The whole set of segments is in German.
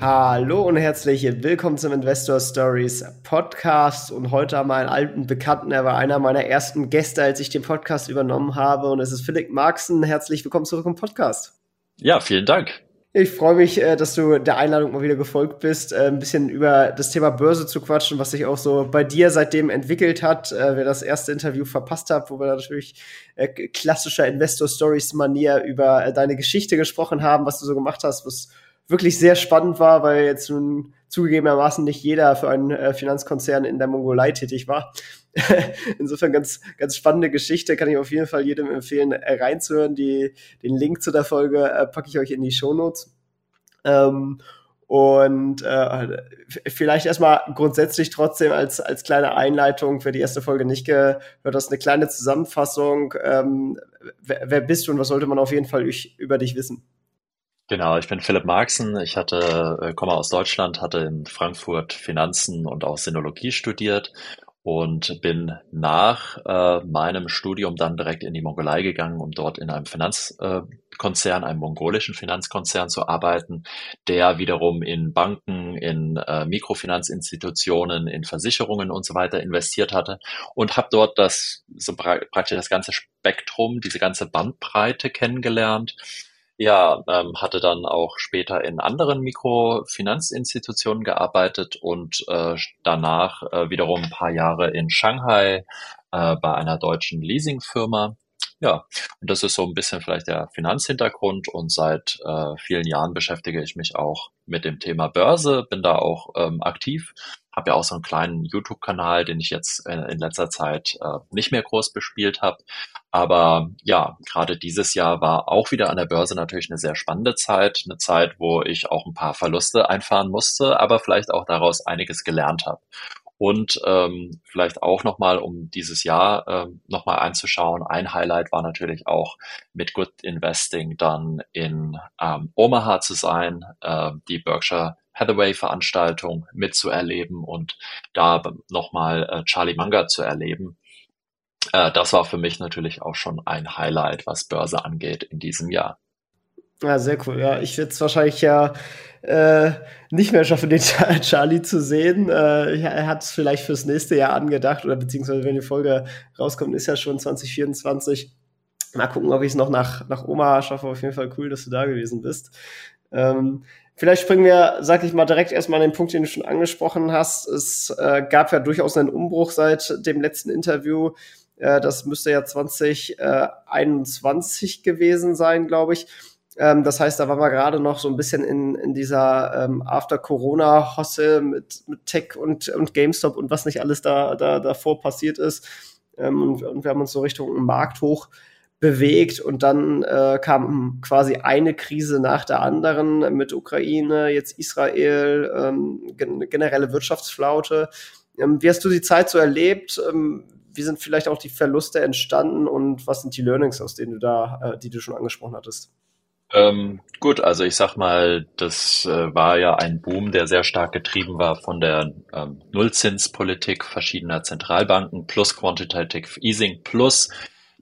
Hallo und herzlich willkommen zum Investor Stories Podcast. Und heute haben wir einen alten Bekannten. Er war einer meiner ersten Gäste, als ich den Podcast übernommen habe. Und es ist Philipp Marxen. Herzlich willkommen zurück im Podcast. Ja, vielen Dank. Ich freue mich, äh, dass du der Einladung mal wieder gefolgt bist, äh, ein bisschen über das Thema Börse zu quatschen, was sich auch so bei dir seitdem entwickelt hat. Äh, wer das erste Interview verpasst hat, wo wir natürlich klassischer Investor Stories Manier über deine Geschichte gesprochen haben, was du so gemacht hast, was wirklich sehr spannend war, weil jetzt nun zugegebenermaßen nicht jeder für einen äh, Finanzkonzern in der Mongolei tätig war. Insofern ganz, ganz spannende Geschichte, kann ich auf jeden Fall jedem empfehlen, äh, reinzuhören. Die, den Link zu der Folge äh, packe ich euch in die Shownotes. Ähm, und äh, vielleicht erstmal grundsätzlich trotzdem als, als kleine Einleitung für die erste Folge nicht gehört hast, eine kleine Zusammenfassung. Ähm, wer, wer bist du und was sollte man auf jeden Fall über dich wissen? Genau, ich bin Philipp Marxen. Ich hatte, äh, komme aus Deutschland, hatte in Frankfurt Finanzen und auch Sinologie studiert und bin nach äh, meinem Studium dann direkt in die Mongolei gegangen, um dort in einem Finanzkonzern, äh, einem mongolischen Finanzkonzern zu arbeiten, der wiederum in Banken, in äh, Mikrofinanzinstitutionen, in Versicherungen und so weiter investiert hatte und habe dort das so pra praktisch das ganze Spektrum, diese ganze Bandbreite kennengelernt ja, ähm, hatte dann auch später in anderen Mikrofinanzinstitutionen gearbeitet und äh, danach äh, wiederum ein paar Jahre in Shanghai äh, bei einer deutschen Leasingfirma. Ja, und das ist so ein bisschen vielleicht der Finanzhintergrund und seit äh, vielen Jahren beschäftige ich mich auch mit dem Thema Börse, bin da auch ähm, aktiv habe ja auch so einen kleinen YouTube-Kanal, den ich jetzt in, in letzter Zeit äh, nicht mehr groß bespielt habe. Aber ja, gerade dieses Jahr war auch wieder an der Börse natürlich eine sehr spannende Zeit, eine Zeit, wo ich auch ein paar Verluste einfahren musste, aber vielleicht auch daraus einiges gelernt habe. Und ähm, vielleicht auch nochmal, um dieses Jahr ähm, nochmal einzuschauen, ein Highlight war natürlich auch mit Good Investing dann in ähm, Omaha zu sein, äh, die Berkshire Hathaway-Veranstaltung mitzuerleben und da nochmal äh, Charlie Munger zu erleben. Äh, das war für mich natürlich auch schon ein Highlight, was Börse angeht in diesem Jahr. Ja, sehr cool. Ja, ich werde es wahrscheinlich ja äh, nicht mehr schaffen, den Charlie zu sehen. Äh, er hat es vielleicht fürs nächste Jahr angedacht oder beziehungsweise wenn die Folge rauskommt, ist ja schon 2024. Mal gucken, ob ich es noch nach, nach Oma schaffe. Auf jeden Fall cool, dass du da gewesen bist. Ähm, Vielleicht springen wir, sag ich mal, direkt erstmal an den Punkt, den du schon angesprochen hast. Es äh, gab ja durchaus einen Umbruch seit dem letzten Interview. Äh, das müsste ja 2021 gewesen sein, glaube ich. Ähm, das heißt, da waren wir gerade noch so ein bisschen in, in dieser ähm, After-Corona-Hosse mit, mit Tech und, und GameStop und was nicht alles da, da davor passiert ist. Ähm, und, und wir haben uns so Richtung Markt hoch bewegt und dann äh, kam quasi eine Krise nach der anderen mit Ukraine, jetzt Israel, ähm, gen generelle Wirtschaftsflaute. Ähm, wie hast du die Zeit so erlebt? Ähm, wie sind vielleicht auch die Verluste entstanden und was sind die Learnings, aus denen du da, äh, die du schon angesprochen hattest? Ähm, gut, also ich sag mal, das äh, war ja ein Boom, der sehr stark getrieben war von der ähm, Nullzinspolitik verschiedener Zentralbanken plus Quantitative Easing plus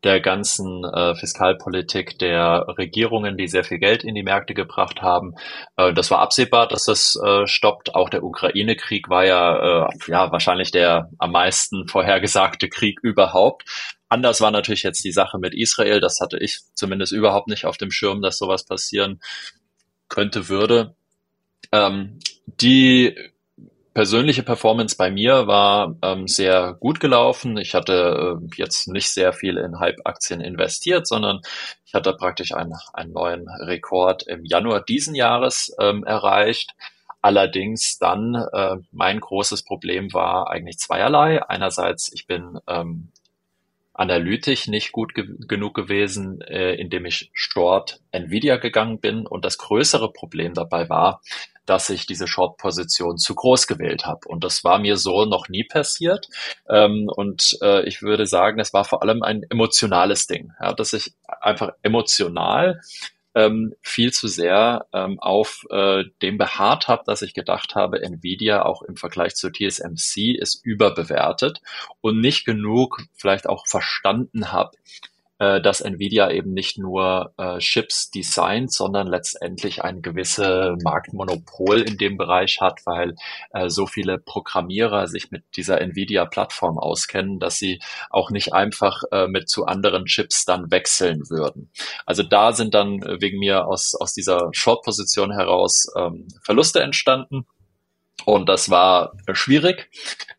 der ganzen äh, Fiskalpolitik der Regierungen, die sehr viel Geld in die Märkte gebracht haben. Äh, das war absehbar, dass das äh, stoppt. Auch der Ukraine-Krieg war ja, äh, ja wahrscheinlich der am meisten vorhergesagte Krieg überhaupt. Anders war natürlich jetzt die Sache mit Israel. Das hatte ich zumindest überhaupt nicht auf dem Schirm, dass sowas passieren könnte, würde. Ähm, die persönliche Performance bei mir war ähm, sehr gut gelaufen. Ich hatte äh, jetzt nicht sehr viel in Hype-Aktien investiert, sondern ich hatte praktisch einen, einen neuen Rekord im Januar diesen Jahres ähm, erreicht. Allerdings dann äh, mein großes Problem war eigentlich zweierlei. Einerseits, ich bin ähm, analytisch nicht gut ge genug gewesen, äh, indem ich short Nvidia gegangen bin. Und das größere Problem dabei war, dass ich diese Short-Position zu groß gewählt habe. Und das war mir so noch nie passiert. Ähm, und äh, ich würde sagen, es war vor allem ein emotionales Ding, ja, dass ich einfach emotional ähm, viel zu sehr ähm, auf äh, dem beharrt habe, dass ich gedacht habe, Nvidia auch im Vergleich zu TSMC ist überbewertet und nicht genug vielleicht auch verstanden habe, äh, dass Nvidia eben nicht nur äh, Chips designt, sondern letztendlich ein gewisse Marktmonopol in dem Bereich hat, weil äh, so viele Programmierer sich mit dieser Nvidia-Plattform auskennen, dass sie auch nicht einfach äh, mit zu anderen Chips dann wechseln würden. Also da sind dann wegen mir aus, aus dieser Short-Position heraus ähm, Verluste entstanden. Und das war schwierig.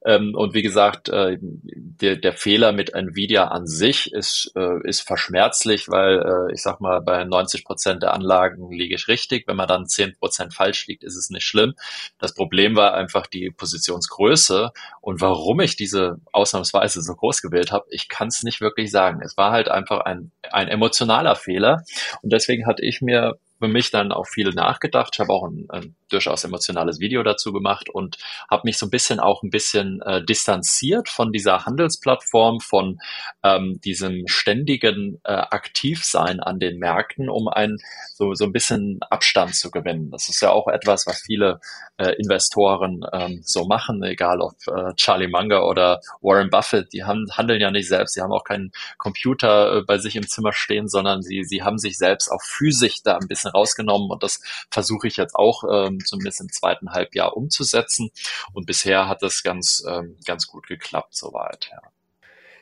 Ähm, und wie gesagt, äh, der, der Fehler mit Nvidia an sich ist, äh, ist verschmerzlich, weil äh, ich sag mal, bei 90 Prozent der Anlagen liege ich richtig. Wenn man dann 10 Prozent falsch liegt, ist es nicht schlimm. Das Problem war einfach die Positionsgröße. Und warum ich diese ausnahmsweise so groß gewählt habe, ich kann es nicht wirklich sagen. Es war halt einfach ein, ein emotionaler Fehler. Und deswegen hatte ich mir für mich dann auch viel nachgedacht. Ich habe auch ein, ein durchaus emotionales Video dazu gemacht und habe mich so ein bisschen auch ein bisschen äh, distanziert von dieser Handelsplattform, von ähm, diesem ständigen äh, Aktivsein an den Märkten, um ein so, so ein bisschen Abstand zu gewinnen. Das ist ja auch etwas, was viele äh, Investoren ähm, so machen, egal ob äh, Charlie Munger oder Warren Buffett, die haben, handeln ja nicht selbst, sie haben auch keinen Computer äh, bei sich im Zimmer stehen, sondern sie, sie haben sich selbst auch physisch da ein bisschen rausgenommen und das versuche ich jetzt auch ähm, zumindest im zweiten Halbjahr umzusetzen und bisher hat das ganz, ähm, ganz gut geklappt soweit. Ja.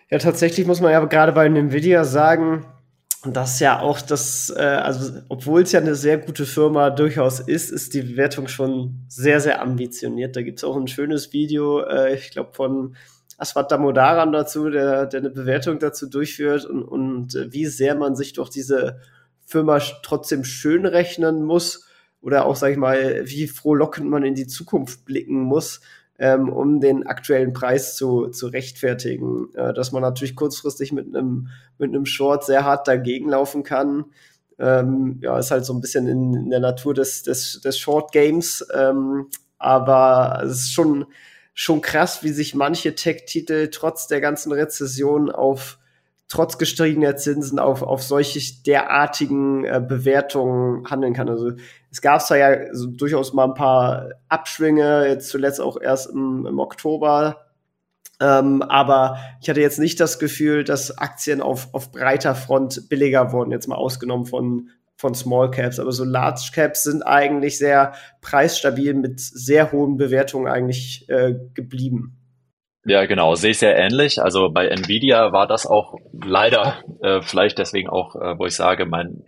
ja, tatsächlich muss man ja gerade bei Nvidia sagen, das ja auch das, äh, also obwohl es ja eine sehr gute Firma durchaus ist, ist die Bewertung schon sehr, sehr ambitioniert. Da gibt es auch ein schönes Video, äh, ich glaube, von Aswat Damodaran dazu, der, der eine Bewertung dazu durchführt und, und äh, wie sehr man sich doch diese Firma trotzdem schön rechnen muss oder auch, sag ich mal, wie frohlockend man in die Zukunft blicken muss, ähm, um den aktuellen Preis zu, zu rechtfertigen. Äh, dass man natürlich kurzfristig mit einem mit einem Short sehr hart dagegen laufen kann. Ähm, ja, ist halt so ein bisschen in, in der Natur des, des, des Short Games. Ähm, aber es ist schon, schon krass, wie sich manche Tech-Titel trotz der ganzen Rezession auf trotz gestiegener Zinsen auf, auf solche derartigen äh, Bewertungen handeln kann. Also es gab zwar ja so durchaus mal ein paar Abschwünge, jetzt zuletzt auch erst im, im Oktober, ähm, aber ich hatte jetzt nicht das Gefühl, dass Aktien auf, auf breiter Front billiger wurden, jetzt mal ausgenommen von, von Small Caps. Aber so Large Caps sind eigentlich sehr preisstabil mit sehr hohen Bewertungen eigentlich äh, geblieben. Ja, genau, sehe ich sehr ähnlich. Also bei Nvidia war das auch leider äh, vielleicht deswegen auch, äh, wo ich sage, mein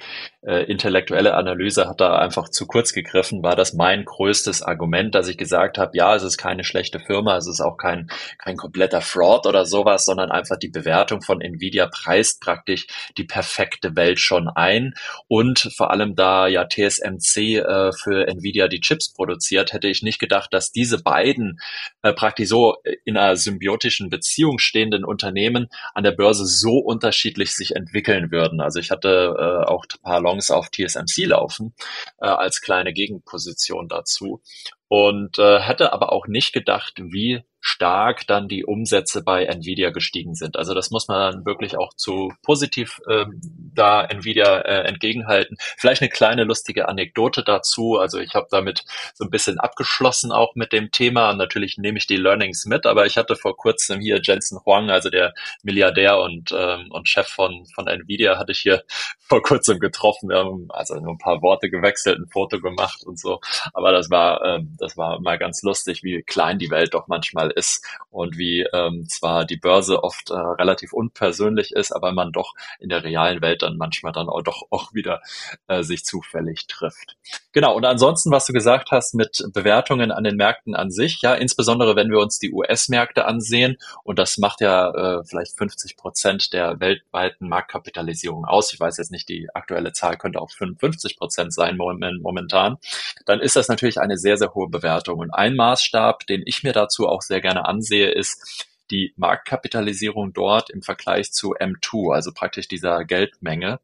äh, intellektuelle Analyse hat da einfach zu kurz gegriffen, war das mein größtes Argument, dass ich gesagt habe, ja, es ist keine schlechte Firma, es ist auch kein kein kompletter Fraud oder sowas, sondern einfach die Bewertung von Nvidia preist praktisch die perfekte Welt schon ein und vor allem da ja TSMC äh, für Nvidia die Chips produziert, hätte ich nicht gedacht, dass diese beiden äh, praktisch so in einer symbiotischen Beziehung stehenden Unternehmen an der Börse so unterschiedlich sich entwickeln würden. Also ich hatte äh, auch ein paar Longs auf TSMC laufen äh, als kleine Gegenposition dazu und äh, hätte aber auch nicht gedacht, wie stark dann die Umsätze bei Nvidia gestiegen sind. Also das muss man dann wirklich auch zu positiv ähm, da Nvidia äh, entgegenhalten. Vielleicht eine kleine lustige Anekdote dazu. Also ich habe damit so ein bisschen abgeschlossen auch mit dem Thema. natürlich nehme ich die Learnings mit, aber ich hatte vor kurzem hier Jensen Huang, also der Milliardär und, ähm, und Chef von, von Nvidia, hatte ich hier vor kurzem getroffen. Wir haben also nur ein paar Worte gewechselt, ein Foto gemacht und so. Aber das war, ähm, das war mal ganz lustig, wie klein die Welt doch manchmal ist und wie ähm, zwar die Börse oft äh, relativ unpersönlich ist, aber man doch in der realen Welt dann manchmal dann auch doch auch wieder äh, sich zufällig trifft. Genau, und ansonsten, was du gesagt hast mit Bewertungen an den Märkten an sich, ja, insbesondere wenn wir uns die US-Märkte ansehen, und das macht ja äh, vielleicht 50 Prozent der weltweiten Marktkapitalisierung aus, ich weiß jetzt nicht, die aktuelle Zahl könnte auch 55 Prozent sein momentan, dann ist das natürlich eine sehr, sehr hohe Bewertung. Und ein Maßstab, den ich mir dazu auch sehr gerne ansehe, ist die Marktkapitalisierung dort im Vergleich zu M2, also praktisch dieser Geldmenge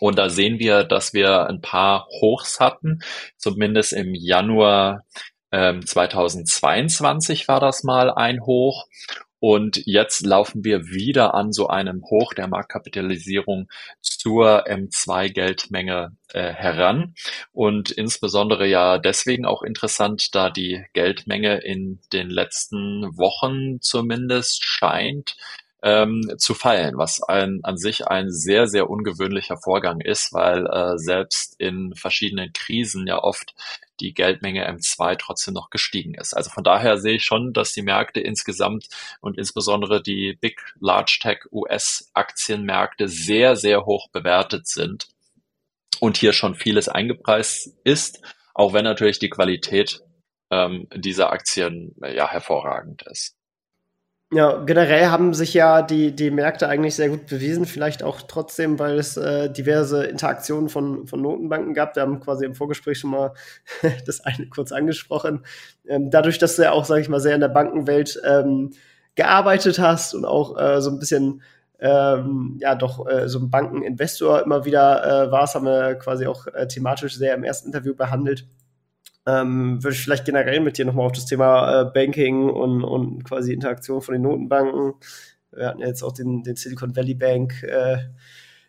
Und da sehen wir, dass wir ein paar Hochs hatten, zumindest im Januar ähm, 2022 war das mal ein Hoch. Und jetzt laufen wir wieder an so einem Hoch der Marktkapitalisierung zur M2-Geldmenge äh, heran. Und insbesondere ja deswegen auch interessant, da die Geldmenge in den letzten Wochen zumindest scheint ähm, zu fallen, was ein, an sich ein sehr, sehr ungewöhnlicher Vorgang ist, weil äh, selbst in verschiedenen Krisen ja oft die Geldmenge M2 trotzdem noch gestiegen ist. Also von daher sehe ich schon, dass die Märkte insgesamt und insbesondere die Big Large Tech US Aktienmärkte sehr, sehr hoch bewertet sind und hier schon vieles eingepreist ist, auch wenn natürlich die Qualität ähm, dieser Aktien ja hervorragend ist. Ja, generell haben sich ja die, die Märkte eigentlich sehr gut bewiesen, vielleicht auch trotzdem, weil es äh, diverse Interaktionen von, von Notenbanken gab. Wir haben quasi im Vorgespräch schon mal das eine kurz angesprochen. Ähm, dadurch, dass du ja auch, sage ich mal, sehr in der Bankenwelt ähm, gearbeitet hast und auch äh, so ein bisschen ähm, ja doch äh, so ein Bankeninvestor immer wieder äh, warst, haben wir quasi auch äh, thematisch sehr im ersten Interview behandelt ähm, würde ich vielleicht generell mit dir nochmal auf das Thema äh, Banking und, und quasi Interaktion von den Notenbanken. Wir hatten ja jetzt auch den, den Silicon Valley Bank äh,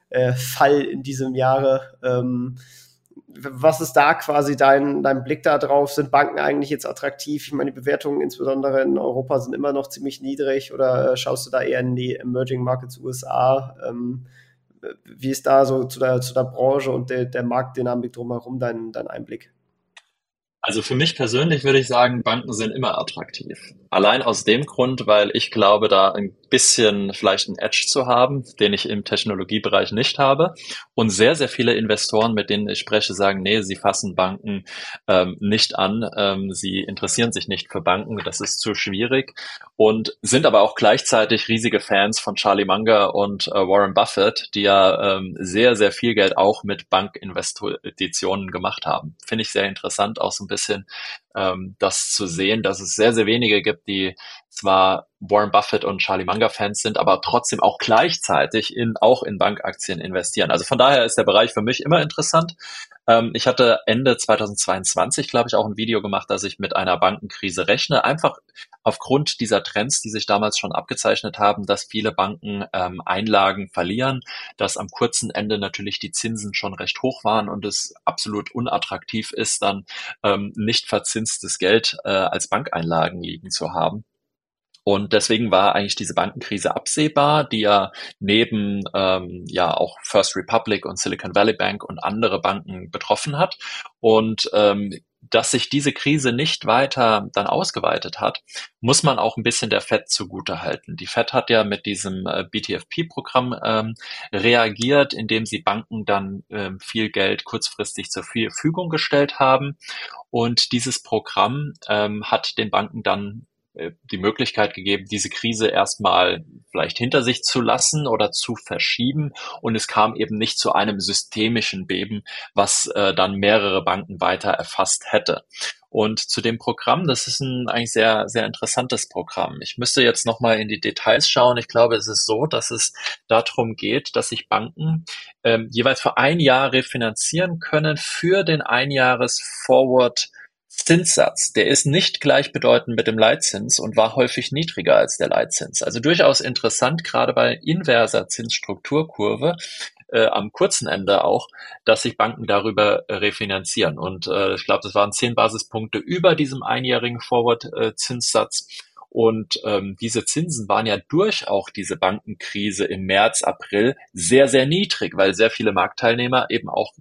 äh, Fall in diesem Jahre. Ähm, was ist da quasi dein, dein Blick da drauf? Sind Banken eigentlich jetzt attraktiv? Ich meine, die Bewertungen insbesondere in Europa sind immer noch ziemlich niedrig oder äh, schaust du da eher in die Emerging Markets USA? Ähm, wie ist da so zu der, zu der Branche und der, der Marktdynamik drumherum dein, dein Einblick? Also für mich persönlich würde ich sagen, Banken sind immer attraktiv. Allein aus dem Grund, weil ich glaube, da ein bisschen vielleicht einen Edge zu haben, den ich im Technologiebereich nicht habe. Und sehr, sehr viele Investoren, mit denen ich spreche, sagen, nee, sie fassen Banken ähm, nicht an, ähm, sie interessieren sich nicht für Banken, das ist zu schwierig und sind aber auch gleichzeitig riesige Fans von Charlie Munger und äh, Warren Buffett, die ja ähm, sehr, sehr viel Geld auch mit Bankinvestitionen gemacht haben. Finde ich sehr interessant, auch so ein bisschen ähm, das zu sehen, dass es sehr, sehr wenige gibt, die zwar Warren Buffett und Charlie Munger Fans sind, aber trotzdem auch gleichzeitig in, auch in Bankaktien investieren. Also von daher ist der Bereich für mich immer interessant. Ähm, ich hatte Ende 2022, glaube ich, auch ein Video gemacht, dass ich mit einer Bankenkrise rechne. Einfach aufgrund dieser Trends, die sich damals schon abgezeichnet haben, dass viele Banken ähm, Einlagen verlieren, dass am kurzen Ende natürlich die Zinsen schon recht hoch waren und es absolut unattraktiv ist, dann ähm, nicht verzinstes Geld äh, als Bankeinlagen liegen zu haben. Und deswegen war eigentlich diese Bankenkrise absehbar, die ja neben ähm, ja auch First Republic und Silicon Valley Bank und andere Banken betroffen hat. Und ähm, dass sich diese Krise nicht weiter dann ausgeweitet hat, muss man auch ein bisschen der Fed zugute halten. Die Fed hat ja mit diesem äh, BTFP-Programm ähm, reagiert, indem sie Banken dann ähm, viel Geld kurzfristig zur Verfügung gestellt haben. Und dieses Programm ähm, hat den Banken dann die Möglichkeit gegeben, diese Krise erstmal vielleicht hinter sich zu lassen oder zu verschieben. Und es kam eben nicht zu einem systemischen Beben, was äh, dann mehrere Banken weiter erfasst hätte. Und zu dem Programm, das ist ein eigentlich sehr, sehr interessantes Programm. Ich müsste jetzt nochmal in die Details schauen. Ich glaube, es ist so, dass es darum geht, dass sich Banken ähm, jeweils für ein Jahr refinanzieren können für den Einjahres Forward Zinssatz, der ist nicht gleichbedeutend mit dem Leitzins und war häufig niedriger als der Leitzins. Also durchaus interessant, gerade bei inverser Zinsstrukturkurve, äh, am kurzen Ende auch, dass sich Banken darüber äh, refinanzieren. Und äh, ich glaube, das waren zehn Basispunkte über diesem einjährigen Forward-Zinssatz. Und ähm, diese Zinsen waren ja durch auch diese Bankenkrise im März, April sehr, sehr niedrig, weil sehr viele Marktteilnehmer eben auch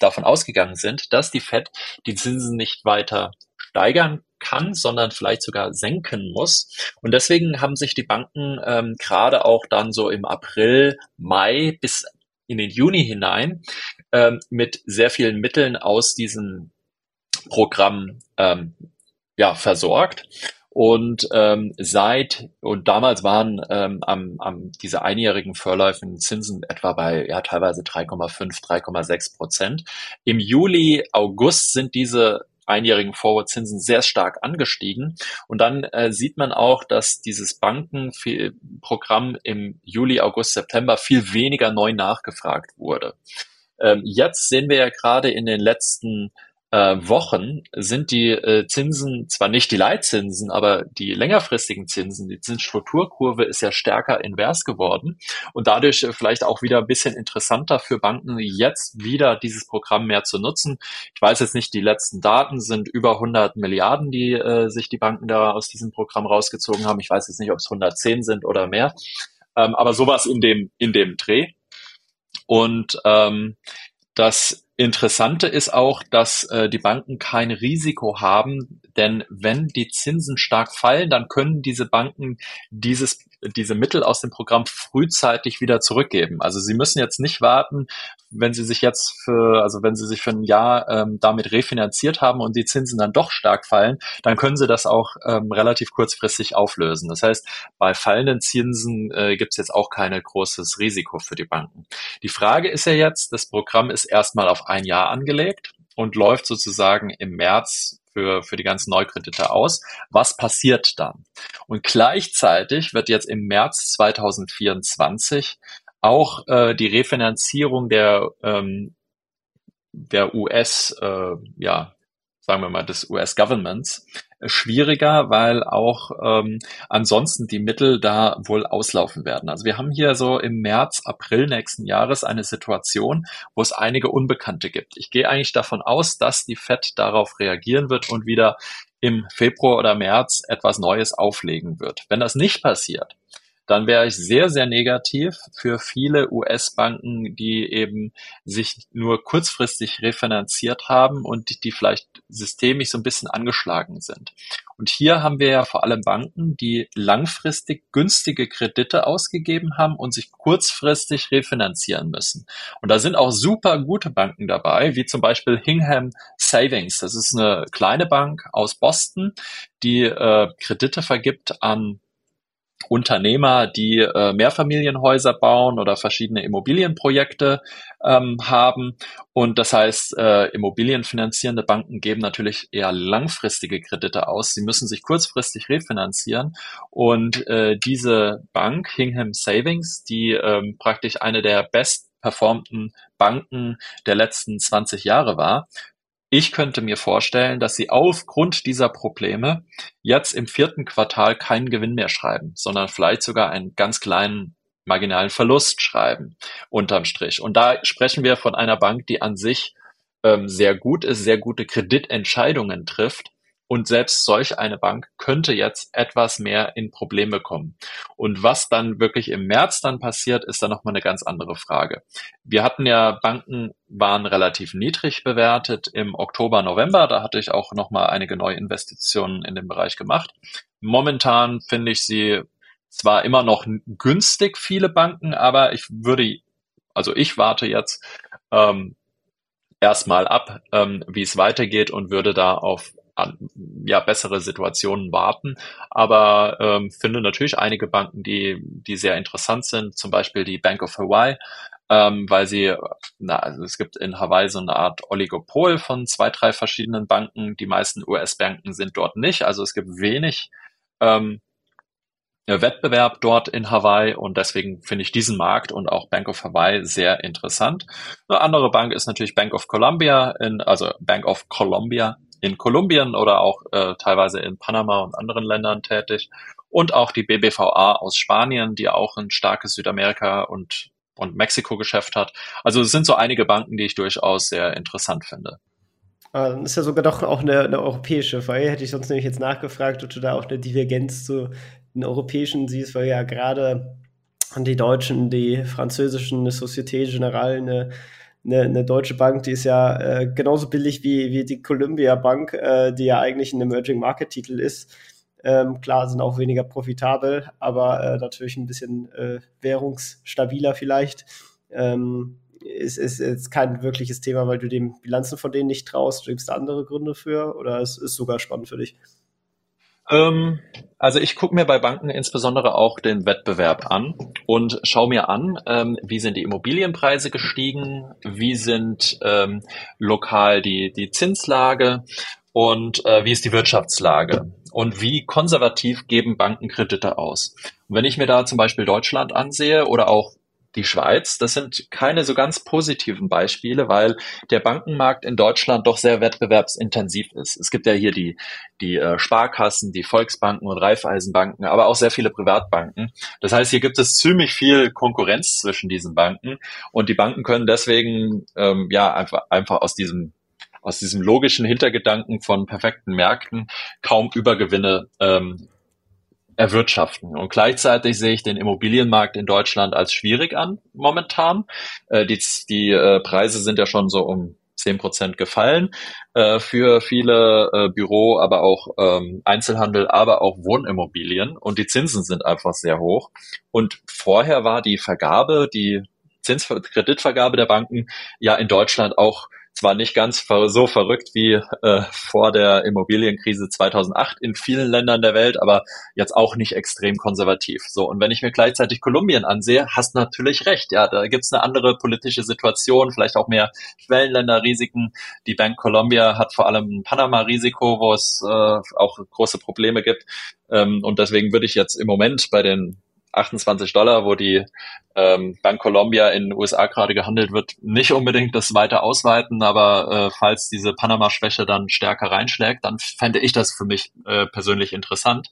davon ausgegangen sind, dass die Fed die Zinsen nicht weiter steigern kann, sondern vielleicht sogar senken muss. Und deswegen haben sich die Banken ähm, gerade auch dann so im April, Mai bis in den Juni hinein ähm, mit sehr vielen Mitteln aus diesem Programm ähm, ja, versorgt. Und ähm, seit, und damals waren ähm, am, am diese einjährigen vorläufigen Zinsen etwa bei ja teilweise 3,5, 3,6 Prozent. Im Juli, August sind diese einjährigen Forward-Zinsen sehr stark angestiegen. Und dann äh, sieht man auch, dass dieses Bankenprogramm im Juli, August, September viel weniger neu nachgefragt wurde. Ähm, jetzt sehen wir ja gerade in den letzten Wochen sind die äh, Zinsen, zwar nicht die Leitzinsen, aber die längerfristigen Zinsen, die Zinsstrukturkurve ist ja stärker invers geworden und dadurch äh, vielleicht auch wieder ein bisschen interessanter für Banken, jetzt wieder dieses Programm mehr zu nutzen. Ich weiß jetzt nicht, die letzten Daten sind über 100 Milliarden, die äh, sich die Banken da aus diesem Programm rausgezogen haben. Ich weiß jetzt nicht, ob es 110 sind oder mehr, ähm, aber sowas in dem, in dem Dreh. Und ähm, das Interessante ist auch, dass äh, die Banken kein Risiko haben, denn wenn die Zinsen stark fallen, dann können diese Banken dieses diese Mittel aus dem Programm frühzeitig wieder zurückgeben. Also sie müssen jetzt nicht warten, wenn sie sich jetzt für, also wenn sie sich für ein Jahr ähm, damit refinanziert haben und die Zinsen dann doch stark fallen, dann können sie das auch ähm, relativ kurzfristig auflösen. Das heißt, bei fallenden Zinsen äh, gibt es jetzt auch kein großes Risiko für die Banken. Die Frage ist ja jetzt, das Programm ist erstmal auf ein Jahr angelegt und läuft sozusagen im März für, für die ganzen Neukredite aus. Was passiert dann? Und gleichzeitig wird jetzt im März 2024 auch äh, die Refinanzierung der, ähm, der US, äh, ja, sagen wir mal, des US-Governments schwieriger, weil auch ähm, ansonsten die Mittel da wohl auslaufen werden. Also wir haben hier so im März, April nächsten Jahres eine Situation, wo es einige Unbekannte gibt. Ich gehe eigentlich davon aus, dass die Fed darauf reagieren wird und wieder im Februar oder März etwas Neues auflegen wird. Wenn das nicht passiert, dann wäre ich sehr, sehr negativ für viele US-Banken, die eben sich nur kurzfristig refinanziert haben und die, die vielleicht systemisch so ein bisschen angeschlagen sind. Und hier haben wir ja vor allem Banken, die langfristig günstige Kredite ausgegeben haben und sich kurzfristig refinanzieren müssen. Und da sind auch super gute Banken dabei, wie zum Beispiel Hingham Savings. Das ist eine kleine Bank aus Boston, die äh, Kredite vergibt an Unternehmer, die äh, Mehrfamilienhäuser bauen oder verschiedene Immobilienprojekte ähm, haben. Und das heißt, äh, immobilienfinanzierende Banken geben natürlich eher langfristige Kredite aus. Sie müssen sich kurzfristig refinanzieren. Und äh, diese Bank, Hingham Savings, die ähm, praktisch eine der best performten Banken der letzten 20 Jahre war, ich könnte mir vorstellen, dass sie aufgrund dieser Probleme jetzt im vierten Quartal keinen Gewinn mehr schreiben, sondern vielleicht sogar einen ganz kleinen marginalen Verlust schreiben, unterm Strich. Und da sprechen wir von einer Bank, die an sich ähm, sehr gut ist, sehr gute Kreditentscheidungen trifft und selbst solch eine Bank könnte jetzt etwas mehr in Probleme kommen. Und was dann wirklich im März dann passiert, ist dann nochmal eine ganz andere Frage. Wir hatten ja, Banken waren relativ niedrig bewertet im Oktober, November. Da hatte ich auch nochmal einige neue Investitionen in dem Bereich gemacht. Momentan finde ich sie zwar immer noch günstig, viele Banken, aber ich würde, also ich warte jetzt ähm, erstmal ab, ähm, wie es weitergeht und würde da auf ja, bessere Situationen warten. Aber ähm, finde natürlich einige Banken, die, die sehr interessant sind, zum Beispiel die Bank of Hawaii, ähm, weil sie, na, also es gibt in Hawaii so eine Art Oligopol von zwei, drei verschiedenen Banken. Die meisten US-Banken sind dort nicht. Also es gibt wenig ähm, Wettbewerb dort in Hawaii und deswegen finde ich diesen Markt und auch Bank of Hawaii sehr interessant. Eine andere Bank ist natürlich Bank of Columbia, in, also Bank of Columbia in Kolumbien oder auch äh, teilweise in Panama und anderen Ländern tätig. Und auch die BBVA aus Spanien, die auch ein starkes Südamerika und, und Mexiko-Geschäft hat. Also es sind so einige Banken, die ich durchaus sehr interessant finde. Ah, dann ist ja sogar doch auch eine, eine europäische Frage. Hätte ich sonst nämlich jetzt nachgefragt, ob du da auch eine Divergenz zu den europäischen siehst, weil ja gerade die Deutschen, die französischen, eine Société Générale, eine eine, eine deutsche Bank, die ist ja äh, genauso billig wie, wie die Columbia Bank, äh, die ja eigentlich ein Emerging Market Titel ist. Ähm, klar, sind auch weniger profitabel, aber äh, natürlich ein bisschen äh, währungsstabiler vielleicht. Ähm, ist, ist jetzt kein wirkliches Thema, weil du den Bilanzen von denen nicht traust. Gibt es da andere Gründe für oder ist es sogar spannend für dich? Ähm, also ich gucke mir bei Banken insbesondere auch den Wettbewerb an und schaue mir an, ähm, wie sind die Immobilienpreise gestiegen, wie sind ähm, lokal die, die Zinslage und äh, wie ist die Wirtschaftslage und wie konservativ geben Banken Kredite aus. Und wenn ich mir da zum Beispiel Deutschland ansehe oder auch die Schweiz. Das sind keine so ganz positiven Beispiele, weil der Bankenmarkt in Deutschland doch sehr wettbewerbsintensiv ist. Es gibt ja hier die, die äh, Sparkassen, die Volksbanken und Raiffeisenbanken, aber auch sehr viele Privatbanken. Das heißt, hier gibt es ziemlich viel Konkurrenz zwischen diesen Banken und die Banken können deswegen ähm, ja einfach, einfach aus diesem aus diesem logischen Hintergedanken von perfekten Märkten kaum Übergewinne ähm, erwirtschaften. Und gleichzeitig sehe ich den Immobilienmarkt in Deutschland als schwierig an momentan. Äh, die die äh, Preise sind ja schon so um zehn Prozent gefallen äh, für viele äh, Büro, aber auch ähm, Einzelhandel, aber auch Wohnimmobilien. Und die Zinsen sind einfach sehr hoch. Und vorher war die Vergabe, die Zinskreditvergabe der Banken ja in Deutschland auch zwar nicht ganz so verrückt wie äh, vor der Immobilienkrise 2008 in vielen Ländern der Welt, aber jetzt auch nicht extrem konservativ. So und wenn ich mir gleichzeitig Kolumbien ansehe, hast natürlich recht. Ja, da gibt's eine andere politische Situation, vielleicht auch mehr Schwellenländerrisiken. Die Bank Colombia hat vor allem ein Panama-Risiko, wo es äh, auch große Probleme gibt. Ähm, und deswegen würde ich jetzt im Moment bei den 28 Dollar, wo die ähm, Bank Colombia in den USA gerade gehandelt wird, nicht unbedingt das weiter ausweiten, aber äh, falls diese Panama-Schwäche dann stärker reinschlägt, dann fände ich das für mich äh, persönlich interessant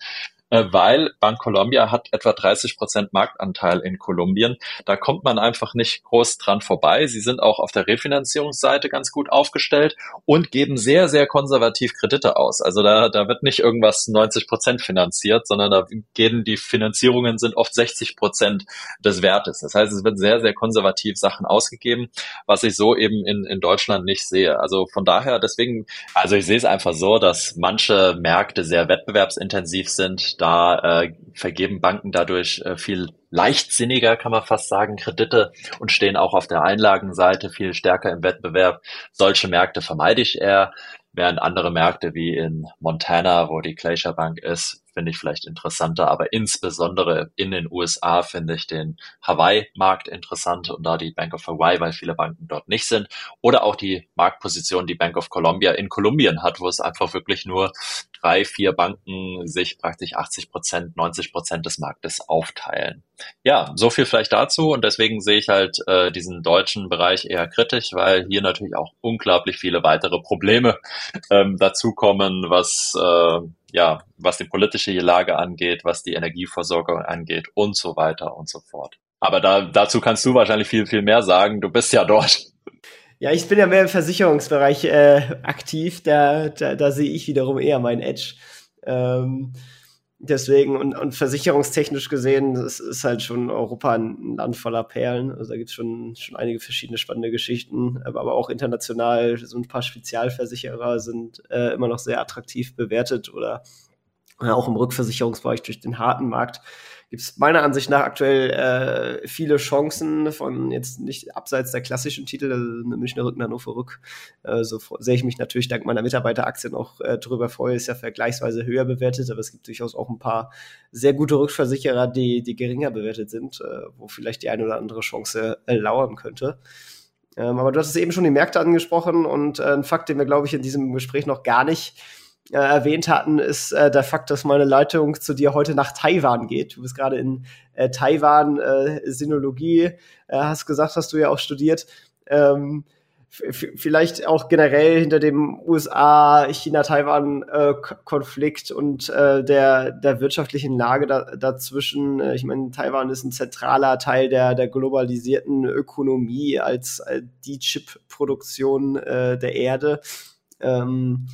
weil Bancolombia hat etwa 30 Prozent Marktanteil in Kolumbien. Da kommt man einfach nicht groß dran vorbei. Sie sind auch auf der Refinanzierungsseite ganz gut aufgestellt und geben sehr, sehr konservativ Kredite aus. Also da, da wird nicht irgendwas 90 Prozent finanziert, sondern da gehen die Finanzierungen sind oft 60 Prozent des Wertes. Das heißt, es wird sehr, sehr konservativ Sachen ausgegeben, was ich so eben in, in Deutschland nicht sehe. Also von daher, deswegen, also ich sehe es einfach so, dass manche Märkte sehr wettbewerbsintensiv sind da äh, vergeben Banken dadurch äh, viel leichtsinniger, kann man fast sagen, Kredite und stehen auch auf der Einlagenseite viel stärker im Wettbewerb. Solche Märkte vermeide ich eher, während andere Märkte wie in Montana, wo die Glacier Bank ist, finde ich vielleicht interessanter, aber insbesondere in den USA finde ich den Hawaii-Markt interessant und da die Bank of Hawaii, weil viele Banken dort nicht sind, oder auch die Marktposition, die Bank of Columbia in Kolumbien hat, wo es einfach wirklich nur drei, vier Banken sich praktisch 80 Prozent, 90 Prozent des Marktes aufteilen. Ja, so viel vielleicht dazu und deswegen sehe ich halt äh, diesen deutschen Bereich eher kritisch, weil hier natürlich auch unglaublich viele weitere Probleme ähm, dazukommen, was äh, ja, was die politische Lage angeht, was die Energieversorgung angeht und so weiter und so fort. Aber da, dazu kannst du wahrscheinlich viel, viel mehr sagen. Du bist ja dort. Ja, ich bin ja mehr im Versicherungsbereich äh, aktiv. Da, da, da sehe ich wiederum eher meinen Edge. Ähm, deswegen, und, und versicherungstechnisch gesehen, es ist halt schon Europa ein Land voller Perlen. Also da gibt's schon, schon einige verschiedene spannende Geschichten. Aber auch international, so ein paar Spezialversicherer sind äh, immer noch sehr attraktiv bewertet oder auch im Rückversicherungsbereich durch den harten Markt gibt es meiner Ansicht nach aktuell äh, viele Chancen von jetzt nicht abseits der klassischen Titel, also eine Münchner Rück, Hannover Rück. Äh, so sehe ich mich natürlich dank meiner Mitarbeiteraktien auch äh, drüber freue, ist ja vergleichsweise höher bewertet, aber es gibt durchaus auch ein paar sehr gute Rückversicherer, die, die geringer bewertet sind, äh, wo vielleicht die eine oder andere Chance äh, lauern könnte. Ähm, aber du hast es eben schon die Märkte angesprochen und äh, ein Fakt, den wir, glaube ich, in diesem Gespräch noch gar nicht äh, erwähnt hatten, ist äh, der Fakt, dass meine Leitung zu dir heute nach Taiwan geht. Du bist gerade in äh, Taiwan äh, Sinologie, äh, hast gesagt, hast du ja auch studiert. Ähm, vielleicht auch generell hinter dem USA-China-Taiwan-Konflikt äh, und äh, der, der wirtschaftlichen Lage da, dazwischen. Äh, ich meine, Taiwan ist ein zentraler Teil der, der globalisierten Ökonomie als, als die Chip-Produktion äh, der Erde. Ähm,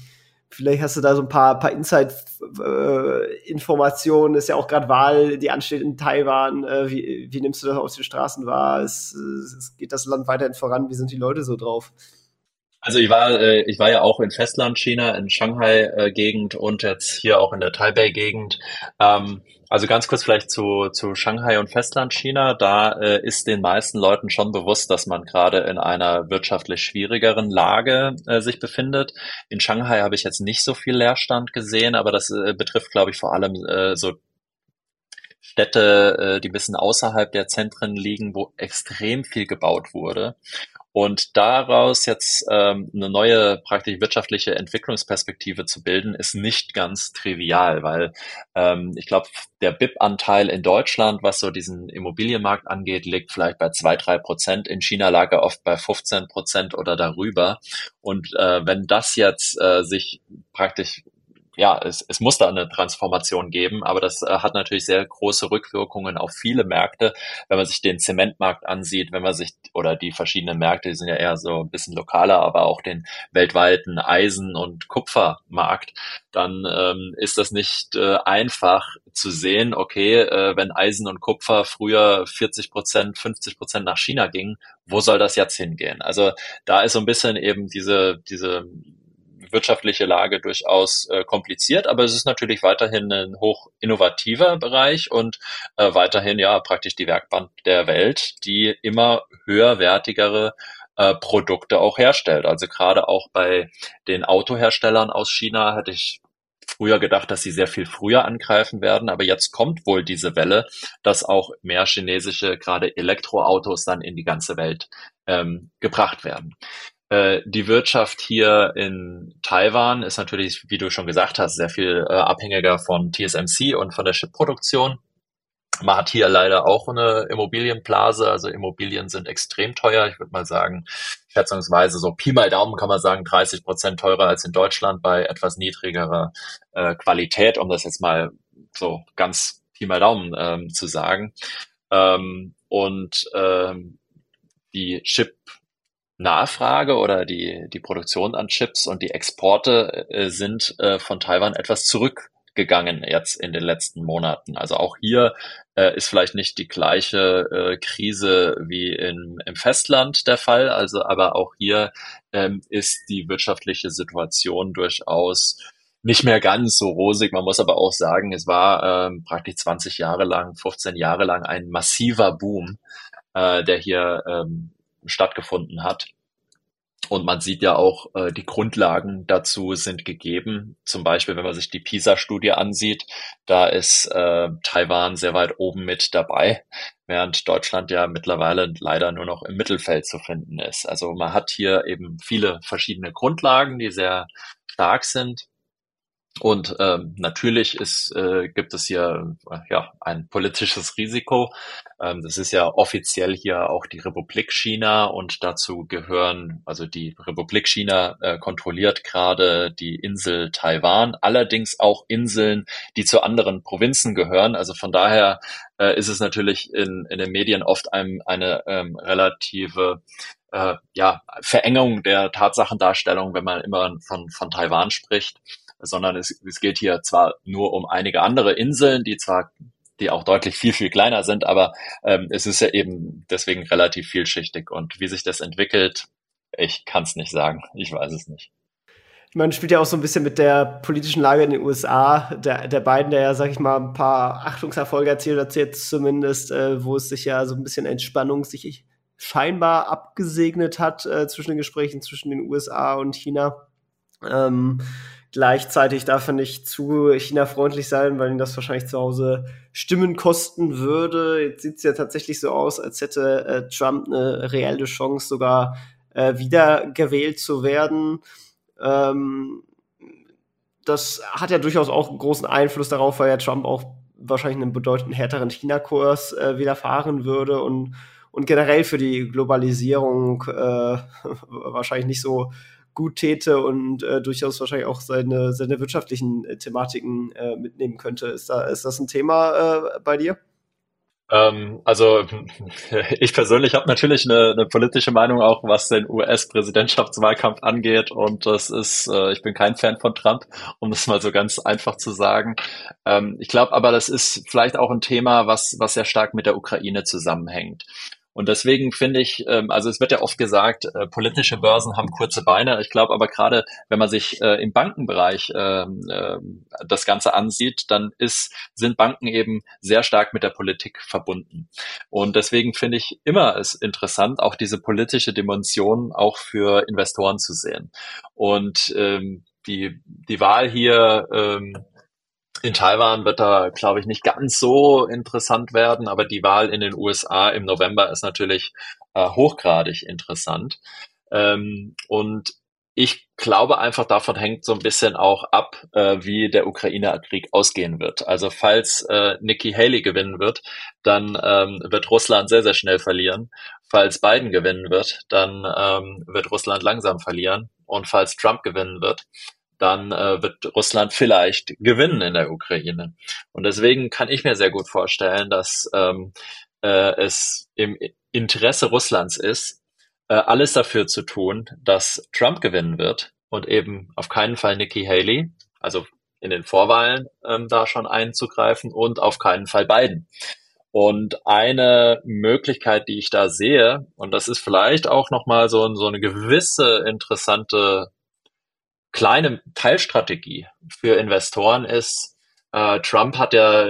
Vielleicht hast du da so ein paar, paar Inside-Informationen. Äh, ist ja auch gerade Wahl, die ansteht in Taiwan. Äh, wie, wie nimmst du das aus den Straßen wahr? Es, es geht das Land weiterhin voran? Wie sind die Leute so drauf? Also ich war, äh, ich war ja auch in Festland China, in Shanghai-Gegend äh, und jetzt hier auch in der Taipei-Gegend. Ähm, also ganz kurz vielleicht zu, zu Shanghai und Festland China. Da äh, ist den meisten Leuten schon bewusst, dass man gerade in einer wirtschaftlich schwierigeren Lage äh, sich befindet. In Shanghai habe ich jetzt nicht so viel Leerstand gesehen, aber das äh, betrifft, glaube ich, vor allem äh, so Städte, äh, die ein bisschen außerhalb der Zentren liegen, wo extrem viel gebaut wurde. Und daraus jetzt ähm, eine neue praktisch wirtschaftliche Entwicklungsperspektive zu bilden, ist nicht ganz trivial, weil ähm, ich glaube, der BIP-Anteil in Deutschland, was so diesen Immobilienmarkt angeht, liegt vielleicht bei zwei, drei Prozent. In China lag er oft bei 15 Prozent oder darüber. Und äh, wenn das jetzt äh, sich praktisch ja, es, es muss da eine Transformation geben, aber das äh, hat natürlich sehr große Rückwirkungen auf viele Märkte. Wenn man sich den Zementmarkt ansieht, wenn man sich, oder die verschiedenen Märkte, die sind ja eher so ein bisschen lokaler, aber auch den weltweiten Eisen- und Kupfermarkt, dann ähm, ist das nicht äh, einfach zu sehen, okay, äh, wenn Eisen und Kupfer früher 40 Prozent, 50 Prozent nach China gingen, wo soll das jetzt hingehen? Also da ist so ein bisschen eben diese, diese wirtschaftliche Lage durchaus äh, kompliziert, aber es ist natürlich weiterhin ein hoch innovativer Bereich und äh, weiterhin ja praktisch die Werkbank der Welt, die immer höherwertigere äh, Produkte auch herstellt. Also gerade auch bei den Autoherstellern aus China hatte ich früher gedacht, dass sie sehr viel früher angreifen werden, aber jetzt kommt wohl diese Welle, dass auch mehr chinesische, gerade Elektroautos dann in die ganze Welt ähm, gebracht werden. Äh, die Wirtschaft hier in Taiwan ist natürlich, wie du schon gesagt hast, sehr viel äh, abhängiger von TSMC und von der Chipproduktion. Man hat hier leider auch eine Immobilienblase, also Immobilien sind extrem teuer. Ich würde mal sagen, schätzungsweise so Pi mal Daumen kann man sagen, 30 Prozent teurer als in Deutschland bei etwas niedrigerer äh, Qualität, um das jetzt mal so ganz Pi mal Daumen ähm, zu sagen. Ähm, und ähm, die Chip Nachfrage oder die, die Produktion an Chips und die Exporte äh, sind äh, von Taiwan etwas zurückgegangen jetzt in den letzten Monaten. Also auch hier äh, ist vielleicht nicht die gleiche äh, Krise wie in, im Festland der Fall. Also aber auch hier ähm, ist die wirtschaftliche Situation durchaus nicht mehr ganz so rosig. Man muss aber auch sagen, es war ähm, praktisch 20 Jahre lang, 15 Jahre lang ein massiver Boom, äh, der hier ähm, stattgefunden hat. Und man sieht ja auch, äh, die Grundlagen dazu sind gegeben. Zum Beispiel, wenn man sich die PISA-Studie ansieht, da ist äh, Taiwan sehr weit oben mit dabei, während Deutschland ja mittlerweile leider nur noch im Mittelfeld zu finden ist. Also man hat hier eben viele verschiedene Grundlagen, die sehr stark sind. Und ähm, natürlich ist, äh, gibt es hier äh, ja ein politisches Risiko. Ähm, das ist ja offiziell hier auch die Republik China und dazu gehören, also die Republik China äh, kontrolliert gerade die Insel Taiwan, allerdings auch Inseln, die zu anderen Provinzen gehören. Also von daher äh, ist es natürlich in, in den Medien oft ein, eine ähm, relative äh, ja, Verengung der Tatsachendarstellung, wenn man immer von, von Taiwan spricht sondern es, es geht hier zwar nur um einige andere Inseln, die zwar die auch deutlich viel, viel kleiner sind, aber ähm, es ist ja eben deswegen relativ vielschichtig. Und wie sich das entwickelt, ich kann es nicht sagen. Ich weiß es nicht. Ich meine, spielt ja auch so ein bisschen mit der politischen Lage in den USA, der, der beiden, der ja, sag ich mal, ein paar Achtungserfolge erzielt hat, jetzt zumindest, äh, wo es sich ja so ein bisschen Entspannung sich scheinbar abgesegnet hat äh, zwischen den Gesprächen zwischen den USA und China. Ähm, Gleichzeitig darf er nicht zu China-freundlich sein, weil ihn das wahrscheinlich zu Hause Stimmen kosten würde. Jetzt sieht es ja tatsächlich so aus, als hätte äh, Trump eine reelle Chance, sogar äh, wieder gewählt zu werden. Ähm, das hat ja durchaus auch einen großen Einfluss darauf, weil ja Trump auch wahrscheinlich einen bedeutend härteren China-Kurs äh, widerfahren würde und, und generell für die Globalisierung äh, wahrscheinlich nicht so gut täte und äh, durchaus wahrscheinlich auch seine, seine wirtschaftlichen äh, Thematiken äh, mitnehmen könnte. Ist, da, ist das ein Thema äh, bei dir? Ähm, also ich persönlich habe natürlich eine, eine politische Meinung auch, was den US-Präsidentschaftswahlkampf angeht und das ist, äh, ich bin kein Fan von Trump, um das mal so ganz einfach zu sagen. Ähm, ich glaube aber, das ist vielleicht auch ein Thema, was, was sehr stark mit der Ukraine zusammenhängt. Und deswegen finde ich, ähm, also es wird ja oft gesagt, äh, politische Börsen haben kurze Beine. Ich glaube aber gerade, wenn man sich äh, im Bankenbereich äh, das Ganze ansieht, dann ist, sind Banken eben sehr stark mit der Politik verbunden. Und deswegen finde ich immer es interessant, auch diese politische Dimension auch für Investoren zu sehen. Und ähm, die, die Wahl hier ähm, in Taiwan wird da, glaube ich, nicht ganz so interessant werden, aber die Wahl in den USA im November ist natürlich äh, hochgradig interessant. Ähm, und ich glaube einfach, davon hängt so ein bisschen auch ab, äh, wie der Ukraine-Krieg ausgehen wird. Also falls äh, Nikki Haley gewinnen wird, dann ähm, wird Russland sehr, sehr schnell verlieren. Falls Biden gewinnen wird, dann ähm, wird Russland langsam verlieren. Und falls Trump gewinnen wird, dann äh, wird Russland vielleicht gewinnen in der Ukraine. Und deswegen kann ich mir sehr gut vorstellen, dass ähm, äh, es im Interesse Russlands ist, äh, alles dafür zu tun, dass Trump gewinnen wird und eben auf keinen Fall Nikki Haley, also in den Vorwahlen ähm, da schon einzugreifen und auf keinen Fall Biden. Und eine Möglichkeit, die ich da sehe, und das ist vielleicht auch nochmal so, so eine gewisse interessante kleine Teilstrategie für Investoren ist, äh, Trump hat ja